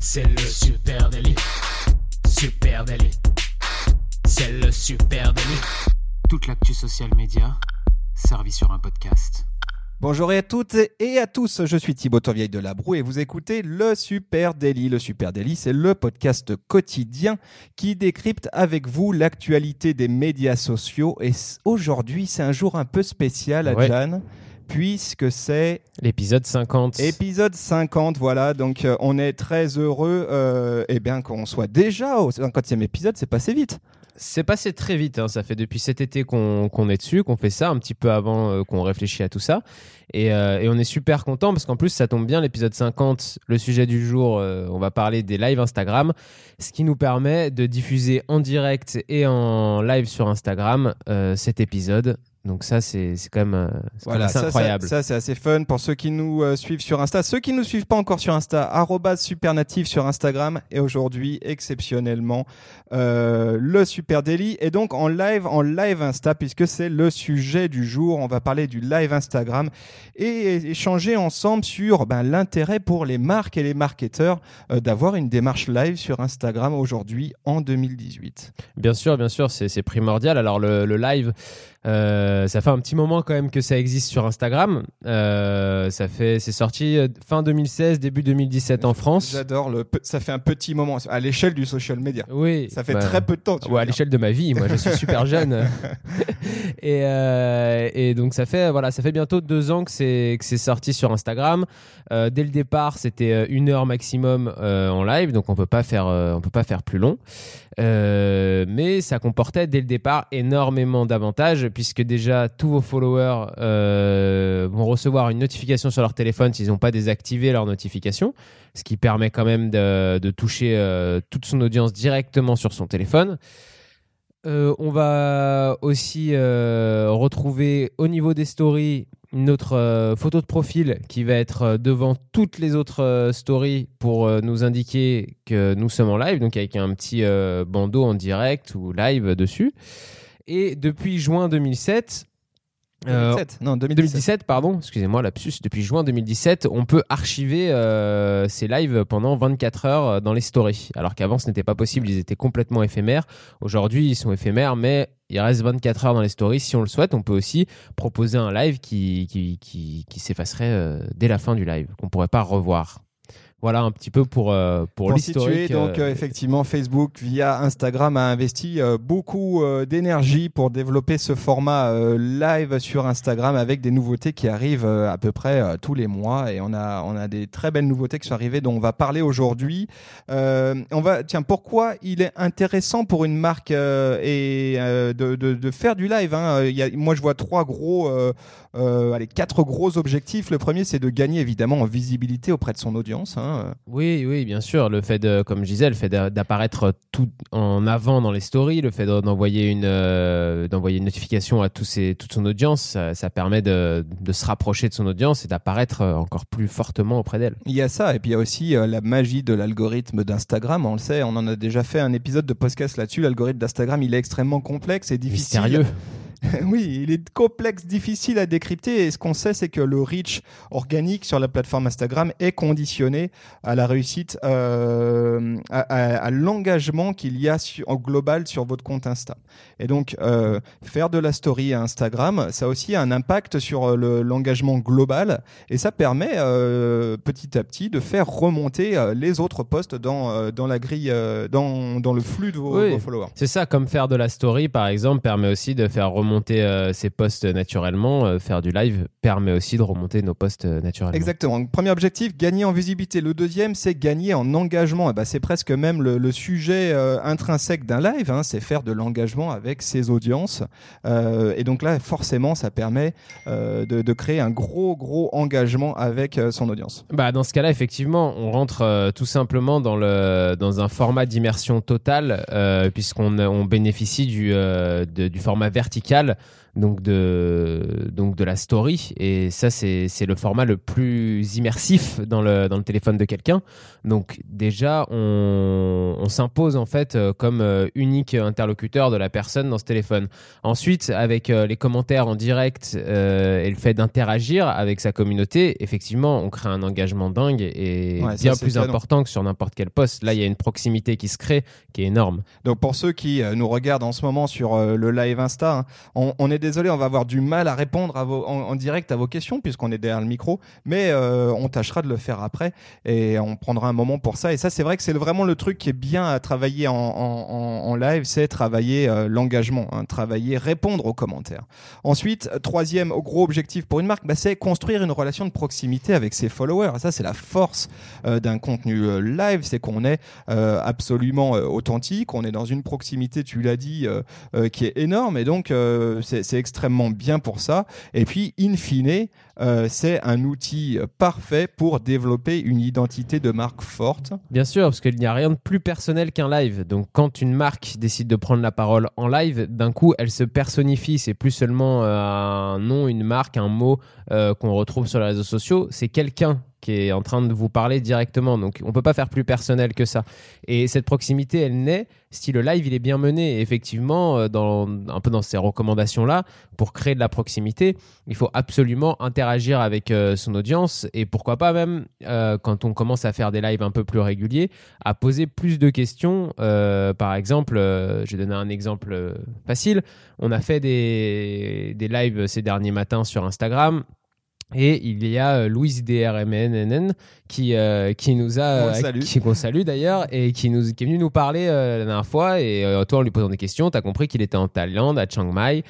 C'est le super délit. Super délit. C'est le super délit. Toute l'actu social média servie sur un podcast. Bonjour à toutes et à tous, je suis Thibaut Tourvieille de Labroue et vous écoutez le Super Daily. Le Super Daily, c'est le podcast quotidien qui décrypte avec vous l'actualité des médias sociaux. Et aujourd'hui, c'est un jour un peu spécial à Ouais. Jeanne, puisque c'est L'épisode 50. épisode 50. Voilà, donc euh, on est très heureux euh, eh bien qu'on soit déjà au 50e épisode, c'est passé vite. C'est passé très vite, hein. ça fait depuis cet été qu'on est dessus, qu'on fait ça, un petit peu avant euh, qu'on réfléchit à tout ça. Et, et on est super content parce qu'en plus ça tombe bien, l'épisode 50, le sujet du jour, on va parler des lives Instagram, ce qui nous permet de diffuser en direct et en live sur Instagram cet épisode. Donc ça c'est quand même, euh, assez ça, incroyable. Ça, ça, c'est assez fun pour ceux qui nous euh, suivent sur Insta. Ceux qui nous suivent pas encore sur Insta, supernatif sur Instagram. Et aujourd'hui, exceptionnellement, euh, le Super Daily. Et donc en live, en live Insta, puisque c'est le sujet du jour. On va parler du live Instagram et échanger ensemble sur ben, l'intérêt pour les marques et les marketeurs euh, d'avoir une démarche live sur Instagram aujourd'hui en 2018. Bien sûr, bien sûr, c'est c'est primordial. Alors le, le live, euh, ça fait un petit moment quand même que ça existe sur Instagram. Euh, ça fait, c'est sorti euh, fin 2016, début 2017 en France. J'adore le. Ça fait un petit moment à l'échelle du social media. Oui, Ça fait bah, très peu de temps. tu Ouais, à l'échelle de ma vie, moi je suis super jeune. et, euh, et donc ça fait, voilà, ça fait bientôt deux ans que c'est, que c'est sorti sur Instagram. Euh, dès le départ, c'était euh, une heure maximum euh, en live, donc on peut pas faire, euh, on peut pas faire plus long. Euh, mais ça comportait dès le départ énormément d'avantages puisque déjà tous vos followers euh, vont recevoir une notification sur leur téléphone s'ils n'ont pas désactivé leur notification, ce qui permet quand même de, toucher euh, toute son audience directement sur son téléphone. Euh, on va aussi retrouver au niveau des stories notre photo de profil qui va être devant toutes les autres stories pour nous indiquer que nous sommes en live, donc avec un petit bandeau en direct ou live dessus. Et depuis juin 2007, euh, 2007. Non, 2017. 2017, pardon, excusez-moi, lapsus, depuis juin 2017, on peut archiver euh, ces lives pendant 24 heures euh, dans les stories. Alors qu'avant, ce n'était pas possible, ils étaient complètement éphémères. Aujourd'hui, ils sont éphémères, mais il reste 24 heures dans les stories. Si on le souhaite, on peut aussi proposer un live qui, qui, qui, qui s'effacerait euh, dès la fin du live, qu'on ne pourrait pas revoir. Voilà un petit peu pour, euh, pour, Pour situer, l'historique. donc euh, euh, effectivement, Facebook via Instagram a investi euh, beaucoup euh, d'énergie pour développer ce format euh, live sur Instagram avec des nouveautés qui arrivent euh, à peu près euh, tous les mois et on a on a des très belles nouveautés qui sont arrivées dont on va parler aujourd'hui. Euh, on va tiens pourquoi il est intéressant pour une marque euh, et euh, de, de, de faire du live. Hein? Il y a, moi je vois trois gros euh, euh, allez quatre gros objectifs. Le premier c'est de gagner évidemment en visibilité auprès de son audience. Hein. Oui, oui, bien sûr. Le fait de, comme je disais, le fait d'a- d'apparaître tout en avant dans les stories, le fait de- d'envoyer une, euh, d'envoyer une notification à tous ses- toute son audience, ça, ça permet de, de se rapprocher de son audience et d'apparaître euh, encore plus fortement auprès d'elle. Il y a ça, et puis il y a aussi euh, la magie de l'algorithme d'Instagram. On le sait, on en a déjà fait un épisode de podcast là-dessus. L'algorithme d'Instagram, il est extrêmement complexe et difficile. Mystérieux. oui, il est complexe, difficile à décrypter. Et ce qu'on sait, c'est que le reach organique sur la plateforme Instagram est conditionné à la réussite, euh, à, à- à l'engagement qu'il y a en global sur votre compte Insta. Et donc, euh, faire de la story à Instagram, ça a aussi un impact sur euh, le- l'engagement global. Et ça permet euh, petit à petit de faire remonter les autres posts dans, dans la grille, dans, dans le flux de vos, Oui. vos followers. C'est ça, comme faire de la story, par exemple, permet aussi de faire remonter euh, ses posts naturellement. Euh, faire du live permet aussi de remonter nos posts euh, naturellement. Exactement. Donc, premier objectif, gagner en visibilité. Le deuxième, c'est gagner en engagement. Et ben, c'est presque même le, le sujet euh, intrinsèque d'un live. hein, c'est faire de l'engagement avec ses audiences. Euh, et donc là, forcément, ça permet euh, de, de créer un gros, gros engagement avec euh, son audience. Bah, dans ce cas-là, effectivement, on rentre euh, tout simplement dans, le, dans un format d'immersion totale, euh, puisqu'on on bénéficie du, euh, de- du format vertical local donc de, donc de la story. Et ça, c'est le format le plus immersif dans le, dans le téléphone de quelqu'un. Donc déjà, on, on s'impose en fait euh, comme euh, unique interlocuteur de la personne dans ce téléphone. Ensuite, avec euh, les commentaires en direct et le fait d'interagir avec sa communauté, effectivement, on crée un engagement dingue et bien plus important que sur n'importe quel poste. Là, il y a une proximité qui se crée qui est énorme. Donc pour ceux qui nous regardent en ce moment sur le live Insta, hein, on, on est désolé, on va avoir du mal à répondre en, direct à vos questions puisqu'on est derrière le micro, mais euh, on tâchera de le faire après et on prendra un moment pour ça. Et ça, c'est vrai que c'est vraiment le truc qui est bien à travailler en, en, live, c'est travailler euh, l'engagement, hein, travailler, répondre aux commentaires. Ensuite, troisième gros objectif pour une marque, bah, c'est construire une relation de proximité avec ses followers. Et ça, c'est la force euh, d'un contenu live, c'est qu'on est absolument authentique, on est dans une proximité, tu l'as dit, qui est énorme et donc c'est extrêmement bien pour ça. Et puis, in fine, euh, c'est un outil parfait pour développer une identité de marque forte. Bien sûr, parce qu'il n'y a rien de plus personnel qu'un live. Donc, quand une marque décide de prendre la parole en live, d'un coup, elle se personnifie. C'est plus seulement euh, un nom, une marque, un mot euh, qu'on retrouve sur les réseaux sociaux. C'est quelqu'un qui est en train de vous parler directement. Donc, on peut pas faire plus personnel que ça. Et cette proximité, elle naît si le live il est bien mené. effectivement, euh, dans, un peu dans ces recommandations-là, pour créer de la proximité, il faut absolument interagir avec euh, son audience et pourquoi pas même, euh, quand on commence à faire des lives un peu plus réguliers, à poser plus de questions. par exemple, je vais donner un exemple facile. On a fait des, des lives ces derniers matins sur Instagram et il y a euh, Louise DRMNN qui, euh, qui nous a, qui qu'on salue d'ailleurs, et qui, nous, qui est venu nous parler euh, la dernière fois. Et toi, en lui posant des questions, tu as compris qu'il était en Thaïlande, à Chiang Mai.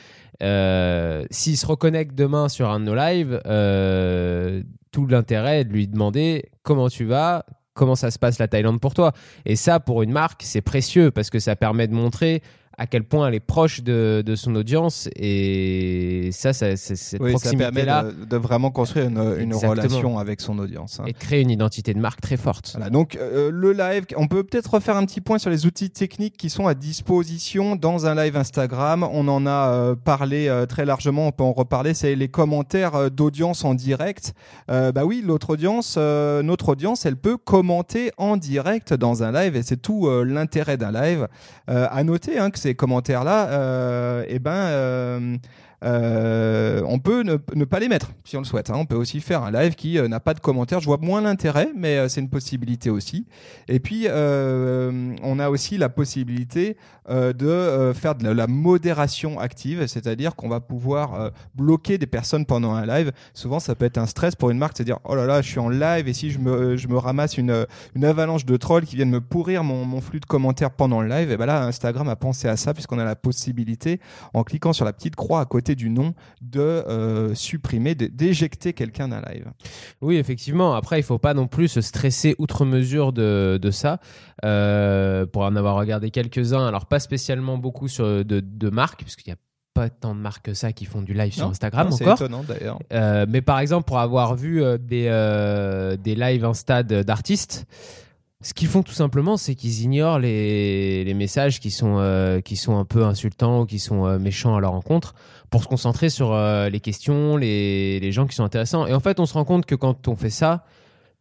S'il se reconnecte demain sur un de nos lives, tout l'intérêt est de lui demander comment tu vas, comment ça se passe la Thaïlande pour toi. Et ça, pour une marque, c'est précieux parce que ça permet de montrer à quel point elle est proche de, de son audience et ça, ça cette proximité là de, vraiment construire une, une relation avec son audience hein. et créer une identité de marque très forte. Voilà, donc euh, le live, on peut peut-être refaire un petit point sur les outils techniques qui sont à disposition dans un live Instagram. On en a euh, parlé euh, très largement, on peut en reparler. C'est les commentaires d'audience en direct. bah oui, l'autre audience, notre audience, elle peut commenter en direct dans un live et c'est tout l'intérêt d'un live. à noter hein, que c'est ces commentaires-là, euh, eh ben, euh, euh, on peut ne, pas les mettre si on le souhaite. Hein. On peut aussi faire un live qui n'a pas de commentaires. Je vois moins l'intérêt, mais c'est une possibilité aussi. Et puis, on a aussi la possibilité de faire de la, modération active, c'est-à-dire qu'on va pouvoir bloquer des personnes pendant un live. Souvent, ça peut être un stress pour une marque, c'est-à-dire oh là là, je suis en live et si je me, ramasse une, avalanche de trolls qui viennent me pourrir mon, mon flux de commentaires pendant le live, et ben là, Instagram a pensé à ça puisqu'on a la possibilité, en cliquant sur la petite croix à côté du nom, de euh, supprimer, d'éjecter quelqu'un d'un live. Oui, effectivement. Après, il faut pas non plus se stresser outre mesure de, de ça. Euh, pour en avoir regardé quelques-uns, alors pas spécialement beaucoup sur, de, de marques, puisqu'il y a pas tant de marques que ça qui font du live sur Instagram encore. C'est étonnant d'ailleurs. Euh, mais par exemple, pour avoir vu des, des lives Insta d'artistes, ce qu'ils font tout simplement, c'est qu'ils ignorent les, les, messages qui sont, euh, qui sont un peu insultants ou qui sont euh, méchants à leur rencontre pour se concentrer sur euh, les questions, les, les, gens qui sont intéressants. Et en fait, on se rend compte que quand on fait ça,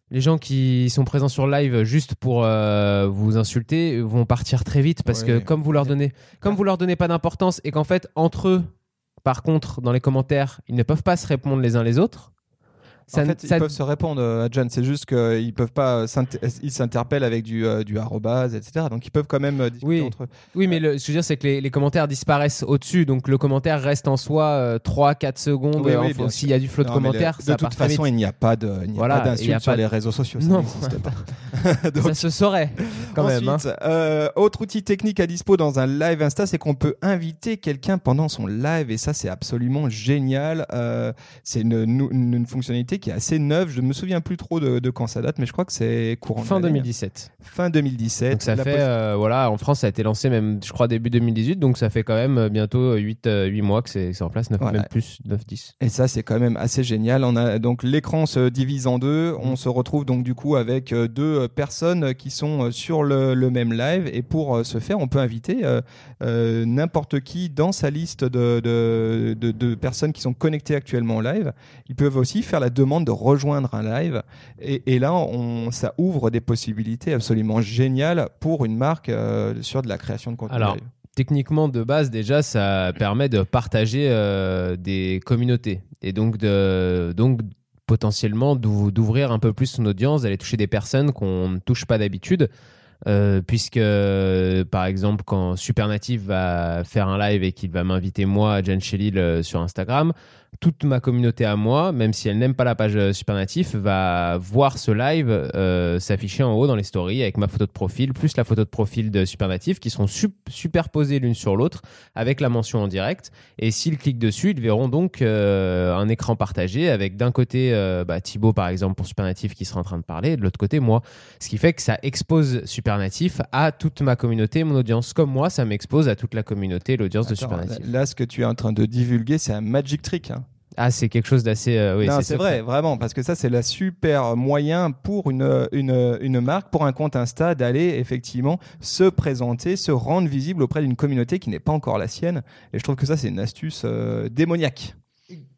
les gens qui sont présents sur live juste pour vous insulter vont partir très vite parce que comme vous leur donnez, comme vous leur donnez pas d'importance et qu'en fait entre eux, par contre, dans les commentaires, ils ne peuvent pas se répondre les uns les autres en fait, ils peuvent se répondre à euh, John. C'est juste qu'ils peuvent pas, ils s'interpellent avec du, euh, du arrobase, etc. Donc ils peuvent quand même euh, discuter oui. entre eux. Oui, mais le, ce que je veux dire, c'est que les, les, commentaires disparaissent au-dessus. Donc le commentaire reste en soi 3-4 secondes. Oui, S'il y a du flot de commentaires, de toute façon, il n'y a pas de, voilà, d'insulte sur les réseaux sociaux. Ça n'existe pas. ça se saurait quand même. Hein. autre outil technique à dispo dans un live Insta, c'est qu'on peut inviter quelqu'un pendant son live et ça, c'est absolument génial. c'est une, une, une fonctionnalité qui est assez neuve. Je ne me souviens plus trop de, de quand ça date, mais je crois que c'est courant. Fin de l'année. 2017. Fin 2017. Donc ça La fait, euh, voilà, en France, ça a été lancé même, je crois, début 2018. Donc ça fait quand même euh, bientôt 8, mois que c'est que c'est en place, 9, Voilà. même plus, 9, 10. Et ça, c'est quand même assez génial. On a donc l'écran se divise en deux. On se retrouve donc du coup avec euh, deux euh, personnes qui sont euh, sur le, le même live. Et pour euh, ce faire, on peut inviter euh, euh, n'importe qui dans sa liste de, de, de- de personnes qui sont connectées actuellement au live. Ils peuvent aussi faire la demande de rejoindre un live. Et, et là, on, ça ouvre des possibilités absolument géniales pour une marque euh, sur de la création de contenu Alors, live. Techniquement, de base, déjà, ça permet de partager euh, des communautés. Et donc, de, donc potentiellement, d'ou- d'ouvrir un peu plus son audience, d'aller toucher des personnes qu'on ne touche pas d'habitude. Euh, puisque, par exemple, quand Supernative va faire un live et qu'il va m'inviter moi, Jen Shelil, euh, sur Instagram, toute ma communauté à moi, même si elle n'aime pas la page euh, Supernatif, va voir ce live euh, s'afficher en haut dans les stories avec ma photo de profil, plus la photo de profil de Supernatif, qui seront sup- superposées l'une sur l'autre avec la mention en direct. Et s'ils cliquent dessus, ils verront donc euh, un écran partagé avec d'un côté euh, bah, Thibaut, par exemple, pour Supernatif qui sera en train de parler, et de l'autre côté moi. Ce qui fait que ça expose Supernatif à toute ma communauté, mon audience. Comme moi, ça m'expose à toute la communauté, l'audience de Supernatif. là, ce que tu es en train de divulguer, c'est un magic trick. hein. Ah, c'est quelque chose d'assez. euh, oui, non, c'est vrai, vraiment, parce que ça, c'est la super moyen pour une, une, une marque, pour un compte Insta, d'aller effectivement se présenter, se rendre visible auprès d'une communauté qui n'est pas encore la sienne. Et je trouve que ça, c'est une astuce euh, démoniaque.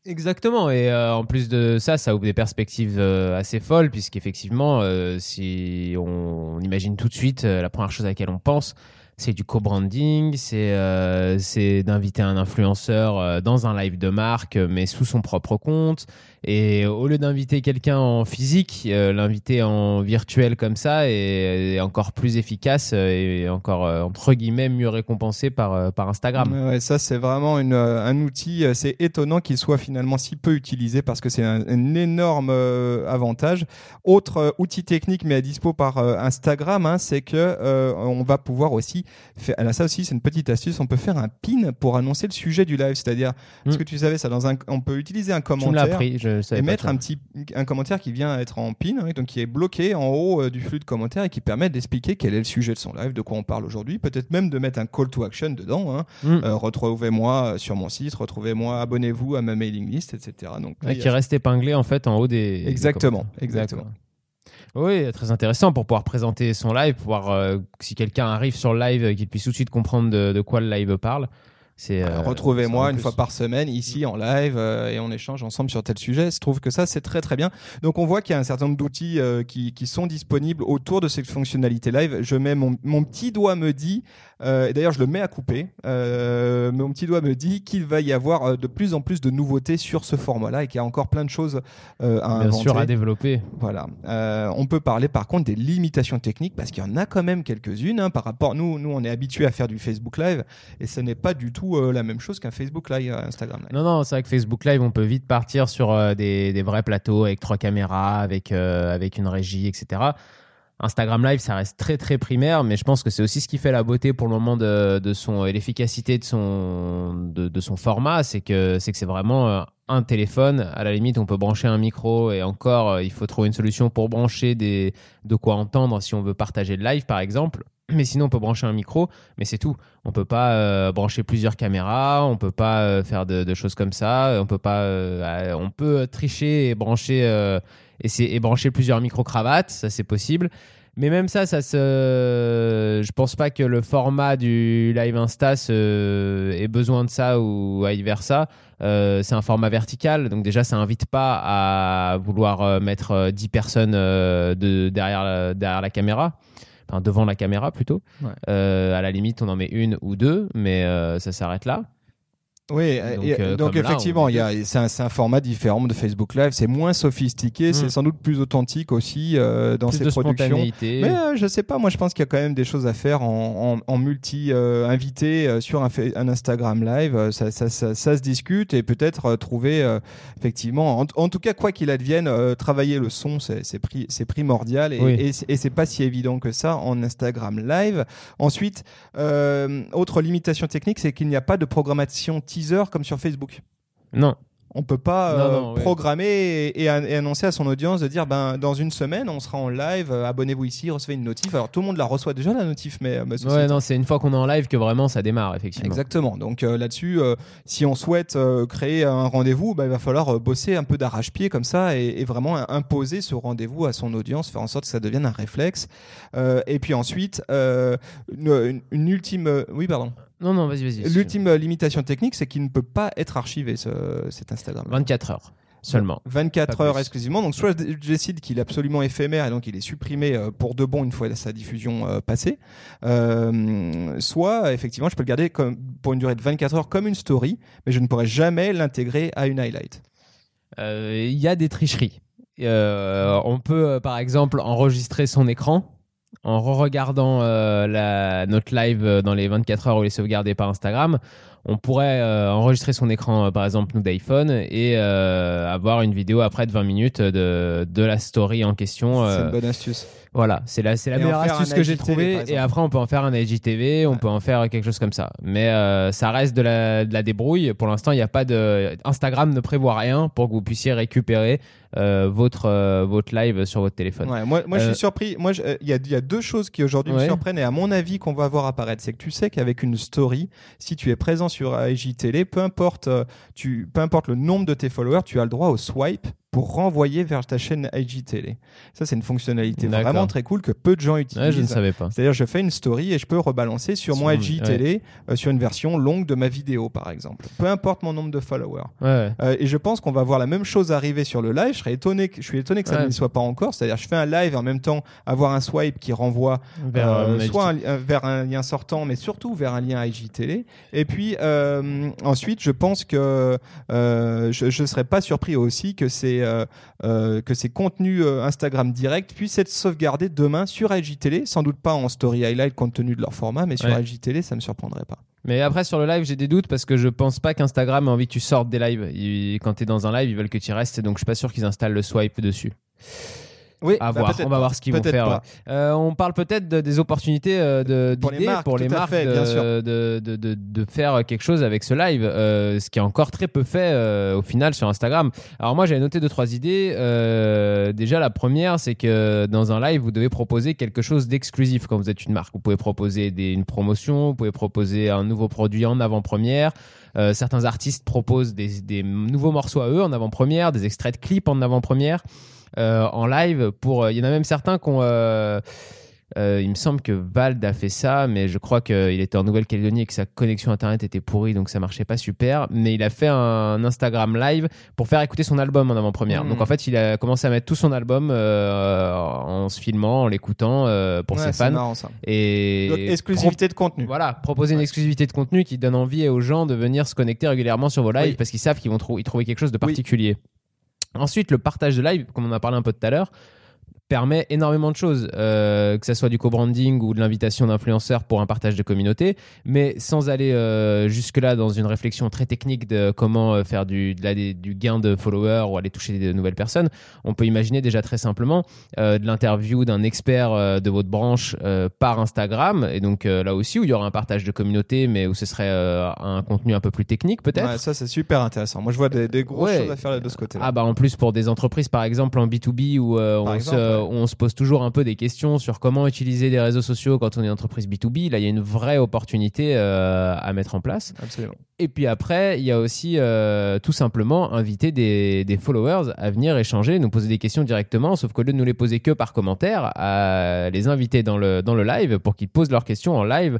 Exactement, et euh, en plus de ça, ça ouvre des perspectives euh, assez folles, puisqu'effectivement, euh, si on, on imagine tout de suite, euh, la première chose à laquelle on pense, c'est du co-branding, c'est euh, d'inviter un influenceur euh, dans un live de marque, euh, mais sous son propre compte. Et au lieu d'inviter quelqu'un en physique, euh, l'inviter en virtuel comme ça est, est encore plus efficace et encore, euh, entre guillemets, mieux récompensé par, euh, par Instagram. Ouais, ça, c'est vraiment une, un outil. C'est étonnant qu'il soit finalement si peu utilisé parce que c'est un, un énorme euh, avantage. Autre euh, outil technique, mais à dispo par Instagram, hein, c'est que on va pouvoir aussi faire. Alors ça aussi, c'est une petite astuce. On peut faire un pin pour annoncer le sujet du live. C'est-à-dire, est-ce Mm. que tu savais ça dans un, On peut utiliser un Tu me commentaire je savais et pas mettre ça. un petit un commentaire qui vient être en pin, hein, donc qui est bloqué en haut euh, du flux de commentaires et qui permet d'expliquer quel est le sujet de son live, de quoi on parle aujourd'hui, peut-être même de mettre un call to action dedans. Hein. Mm. Euh, retrouvez-moi sur mon site, retrouvez-moi, abonnez-vous à ma mailing list, etc. Donc Ouais, a- qui reste épinglé en fait en haut des. Exactement, exactement. Oui, très intéressant pour pouvoir présenter son live, pouvoir euh, si quelqu'un arrive sur le live, qu'il puisse tout de suite comprendre de, de quoi le live parle. C'est Euh, Retrouvez-moi une plus. fois par semaine ici en live euh, et on échange ensemble sur tel sujet. Je trouve que ça c'est très très bien. Donc on voit qu'il y a un certain nombre d'outils euh, qui, qui sont disponibles autour de cette fonctionnalité live. Je mets mon, mon petit doigt me dit, et d'ailleurs je le mets à couper, mon petit doigt me dit qu'il va y avoir de plus en plus de nouveautés sur ce format-là et qu'il y a encore plein de choses à Bien sûr à développer. Voilà. On peut parler par contre des limitations techniques parce qu'il y en a quand même quelques-unes hein, par rapport. Nous, nous, on est habitué à faire du Facebook Live et ce n'est pas du tout euh, la même chose qu'un Facebook Live, euh, Instagram Live. Non, non, c'est vrai que Facebook Live, on peut vite partir sur euh, des, vrais plateaux avec trois caméras, avec, avec une régie, etc. Instagram Live, ça reste très très primaire, mais je pense que c'est aussi ce qui fait la beauté pour le moment de, son et l'efficacité de son de, son format, c'est que c'est vraiment un téléphone. À la limite, on peut brancher un micro et encore, il faut trouver une solution pour brancher des de quoi entendre si on veut partager le live, par exemple. Mais sinon, on peut brancher un micro, mais c'est tout. On peut pas euh, brancher plusieurs caméras, on peut pas euh, faire de, choses comme ça. On peut pas, euh, on peut tricher et brancher euh, et, et brancher plusieurs micro cravates, ça c'est possible. Mais même ça, ça se, je pense pas que le format du live Insta se- ait besoin de ça ou vice versa. Euh, c'est un format vertical, donc déjà ça invite pas à vouloir euh, mettre euh, 10 personnes euh, de, derrière, derrière la caméra, enfin devant la caméra plutôt. Ouais. Euh, à la limite, on en met une ou deux, mais euh, ça s'arrête là. Oui, Donc, et- euh, donc comme là, effectivement, on il y a, c'est, un, format différent de Facebook Live. C'est moins sophistiqué, Mm. c'est sans doute plus authentique aussi euh, dans Plus ses de productions. Mais euh, je sais pas, moi je pense qu'il y a quand même des choses à faire en, en, en multi euh, invité euh, sur un, un Instagram live. Euh, Ça, ça, ça, ça se discute et peut-être euh, trouver euh, effectivement, en, en tout cas quoi qu'il advienne, euh, travailler le son c'est c'est pri- c'est primordial et, Oui. et, c'est- et c'est pas si évident que ça en Instagram live. Ensuite, euh, autre limitation technique, c'est qu'il n'y a pas de programmation teaser comme sur Facebook. Non. On peut pas Non, euh, non, ouais. programmer et, et an- et annoncer à son audience de dire ben dans une semaine on sera en live, euh, abonnez-vous ici, recevez une notif. Alors tout le monde la reçoit déjà la notif, mais, euh, Ouais, non, c'est une fois qu'on est en live que vraiment ça démarre, effectivement. Exactement. Donc euh, là-dessus, si on souhaite créer un rendez-vous, bah, il va falloir bosser un peu d'arrache-pied comme ça et, et vraiment imposer ce rendez-vous à son audience, faire en sorte que ça devienne un réflexe. Et puis ensuite, une, une- ultime, oui pardon, Non, non, vas-y, vas-y. l'ultime euh, limitation technique, c'est qu'il ne peut pas être archivé ce, cet Instagram. 24 heures seulement. 24 Pas heures plus. exclusivement. Donc soit je décide qu'il est absolument éphémère et donc il est supprimé euh, pour de bon une fois sa diffusion euh, passée, Euh, soit effectivement je peux le garder comme, pour une durée de 24 heures comme une story, mais je ne pourrai jamais l'intégrer à une highlight. Euh, Il y a des tricheries. Euh, on peut, par exemple, enregistrer son écran en re-regardant euh, la, notre live euh, dans les 24 heures où il est sauvegardé par Instagram. On pourrait euh, enregistrer son écran, euh, par exemple, nous d'iPhone, et avoir une vidéo après de 20 minutes de, de la story en question. C'est une bonne astuce. Voilà, c'est la, c'est la Et meilleure astuce que j'ai trouvée. Et après, on peut en faire un IGTV, on peut en faire quelque chose comme ça. Mais euh, ça reste de la, de la débrouille. Pour l'instant, il n'y a pas de. Instagram ne prévoit rien pour que vous puissiez récupérer euh, votre, euh, votre live sur votre téléphone. Ouais, moi, moi je suis surpris. Moi, il y, a, y a deux choses qui aujourd'hui me surprennent et à mon avis qu'on va voir apparaître. C'est que tu sais qu'avec une story, si tu es présent sur IGTV, peu importe, tu, peu importe le nombre de tes followers, tu as le droit au swipe pour renvoyer vers ta chaîne IGTV. Ça, c'est une fonctionnalité vraiment très cool que peu de gens utilisent. Ouais, je ne savais pas. C'est-à-dire, je fais une story et je peux rebalancer sur Sur mon IGTV euh, sur une version longue de ma vidéo, par exemple. Peu importe mon nombre de followers. Ouais, ouais. Euh, et je pense qu'on va voir la même chose arriver sur le live. Je serais étonné, que, je suis étonné que ça Ouais. ne le soit pas encore. C'est-à-dire, je fais un live et en même temps avoir un swipe qui renvoie Vers, euh, soit un vers un lien sortant, mais surtout vers un lien IGTV. Et puis ensuite, je pense que je ne serais pas surpris aussi que ces euh, euh, que ces contenus euh, Instagram direct puissent être sauvegardés demain sur IGTV. Sans doute pas en story highlight compte tenu de leur format, mais sur Ouais. IGTV, ça me surprendrait pas. Mais après, sur le live, j'ai des doutes parce que je pense pas qu'Instagram ait envie que tu sortes des lives. Ils- quand tu es dans un live, ils veulent que tu restes. Donc, je suis pas sûr qu'ils installent le swipe dessus. Oui, À bah, voir. On va voir ce qu'ils vont faire. ouais. Euh, on parle peut-être de- des opportunités euh, de, Pour les marques, pour les marques fait, de, de, de, faire quelque chose avec ce live, euh, ce qui est encore très peu fait euh, au final sur Instagram. Alors moi j'avais noté deux trois idées. Euh, déjà la première c'est que dans un live vous devez proposer quelque chose d'exclusif quand vous êtes une marque. Vous pouvez proposer des, une promotion, vous pouvez proposer un nouveau produit en avant-première. Euh, certains artistes proposent des, des nouveaux morceaux à eux en avant-première, des extraits de clips en avant-première en live. Pour, euh, il y en a même certains qui ont. euh, euh, il me semble que Vald a fait ça, mais je crois qu'il était en Nouvelle-Calédonie et que sa connexion internet était pourrie, donc ça marchait pas super. Mais il a fait un Instagram live pour faire écouter son album en avant-première. Mhm. Donc en fait, il a commencé à mettre tout son album euh, en se filmant, en l'écoutant euh, pour Ouais, ses fans. marrant, ça. Et Donc, exclusivité de contenu. voilà, proposer une exclusivité de contenu qui donne envie aux gens de venir se connecter régulièrement sur vos lives Oui. parce qu'ils savent qu'ils vont trou- y trouver quelque chose de Oui. Ensuite, le partage de live, comme on a parlé un peu tout à l'heure, permet énormément de choses, euh, que ça soit du co-branding ou de l'invitation d'influenceurs pour un partage de communauté, mais sans aller euh, jusque-là dans une réflexion très technique de comment euh, faire du, de la- des- du gain de followers ou aller toucher de nouvelles personnes, on peut imaginer déjà très simplement euh, de l'interview d'un expert de votre branche par Instagram, et donc là aussi où il y aura un partage de communauté, mais où ce serait un contenu un peu plus technique peut-être. Ouais, ça, c'est super intéressant. Moi, je vois des, des grosses Ouais. choses à faire de ce côté-là. Ah bah en plus pour des entreprises par exemple en B2B où, on, exemple, se, où on se pose toujours un peu des questions sur comment utiliser les réseaux sociaux quand on est une entreprise B2B, là il y a une vraie opportunité euh, à mettre en place. Absolument. Et puis après il y a aussi euh, tout simplement inviter des, des followers à venir échanger, nous poser des questions directement, sauf qu'au lieu de nous les poser que par commentaire, à les inviter dans le, dans le live pour qu'ils posent leurs questions en live.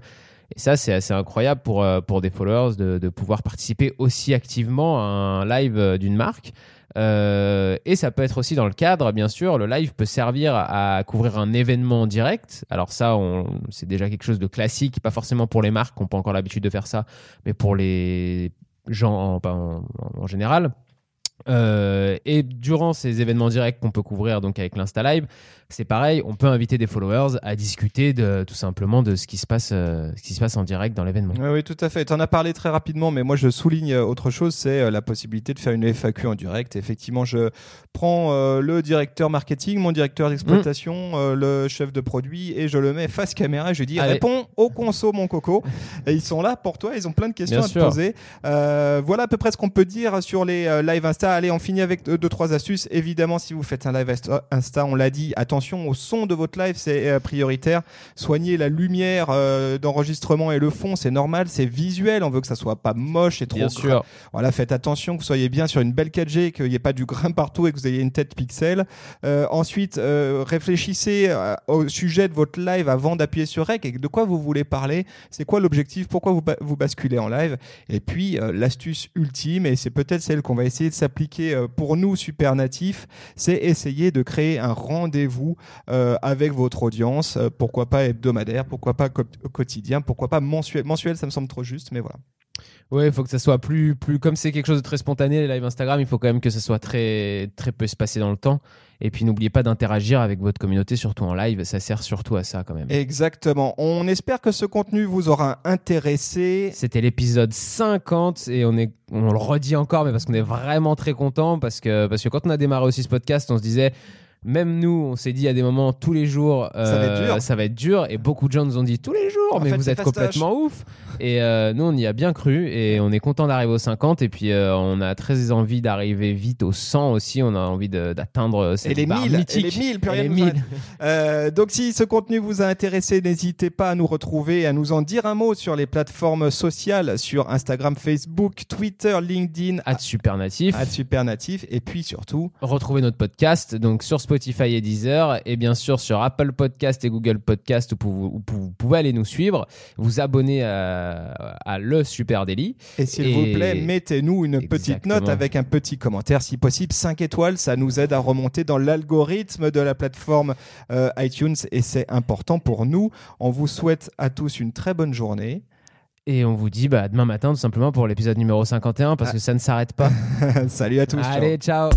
Et ça, c'est assez incroyable pour, euh, pour des followers de, de pouvoir participer aussi activement à un live euh, d'une marque. Euh, et ça peut être aussi dans le cadre, bien sûr, le live peut servir à couvrir un événement en direct. Alors ça, c'est déjà quelque chose de classique, pas forcément pour les marques qui n'ont pas encore l'habitude de faire ça, mais pour les gens en, en- en général. Euh, et durant ces événements directs qu'on peut couvrir donc avec l'Insta Live, c'est pareil, on peut inviter des followers à discuter de tout simplement de ce qui se passe, euh, ce qui se passe en direct dans l'événement. Oui, oui, tout à fait. Tu en as parlé très rapidement, mais moi je souligne euh, autre chose, c'est la possibilité de faire une FAQ en direct. Effectivement, je prends euh, le directeur marketing, mon directeur d'exploitation, euh, le chef de produit, et je le mets face caméra. Et je dis Allez. réponds au conso, mon coco. et ils sont là pour toi. Ils ont plein de questions Bien à te sûr. poser. Euh, voilà à peu près ce qu'on peut dire sur les live Insta. Allez, on finit avec deux, trois astuces. Évidemment, si vous faites un live Insta, on l'a dit, attention au son de votre live, c'est euh, prioritaire. Soignez la lumière euh, d'enregistrement et le fond, c'est normal, c'est visuel. On veut que ça soit pas moche et trop Bien sûr. Voilà, faites attention que vous soyez bien sur une belle 4G, qu'il n'y ait pas du grain partout et que vous ayez une tête pixel. Euh, ensuite, euh, réfléchissez au sujet de votre live avant d'appuyer sur Rec et de quoi vous voulez parler. C'est quoi l'objectif? Pourquoi vous, ba- vous basculez en live? Et puis, l'astuce ultime, et c'est peut-être celle qu'on va essayer de s'appliquer euh, pour nous, super natifs, c'est essayer de créer un rendez-vous euh, avec votre audience. Euh, pourquoi pas hebdomadaire Pourquoi pas quotidien Pourquoi pas mensuel Mensuel, ça me semble trop juste, mais voilà. Oui, il faut que ça soit plus, plus comme c'est quelque chose de très spontané, les lives Instagram, il faut quand même que ça soit très, très peu espacé dans le temps. Et puis n'oubliez pas d'interagir avec votre communauté, surtout en live, ça sert surtout à ça quand même. Exactement. On espère que ce contenu vous aura intéressé. C'était l'épisode 50 et on est on le redit encore mais parce qu'on est vraiment très content parce que parce que quand on a démarré aussi ce podcast, on se disait même nous, on s'est dit à des moments tous les jours, Ça va être euh, dur. ça va être dur. Et beaucoup de gens nous ont dit tous les jours, En mais fait, vous êtes complètement ouf. Et euh, nous, on y a bien cru et on est content d'arriver aux 50. Et puis, euh, on a très envie d'arriver vite aux 100 aussi. On a envie d'atteindre cette Et les barre 1000, et les 1000, plus Et rien les ne 1000. nous arrête. Euh, donc si ce contenu vous a intéressé, n'hésitez pas à nous retrouver et à nous en dire un mot sur les plateformes sociales, sur Instagram, Facebook, Twitter, LinkedIn, At Supernatif. à Supernatif, et puis surtout, Retrouvez notre podcast donc sur Spotify et Deezer et bien sûr sur Apple Podcast et Google Podcast où vous, où vous pouvez aller nous suivre, vous abonner à, à le Super Daily. et s'il Et- vous plaît, mettez-nous une petite note avec un petit commentaire, si possible 5 étoiles, ça nous aide à remonter dans l'algorithme de la plateforme euh, iTunes et c'est important pour nous. On vous souhaite à tous une très bonne journée. Et on vous dit bah, demain matin tout simplement pour l'épisode numéro 51 parce que ça ne s'arrête pas. Salut à tous. ciao. Allez, ciao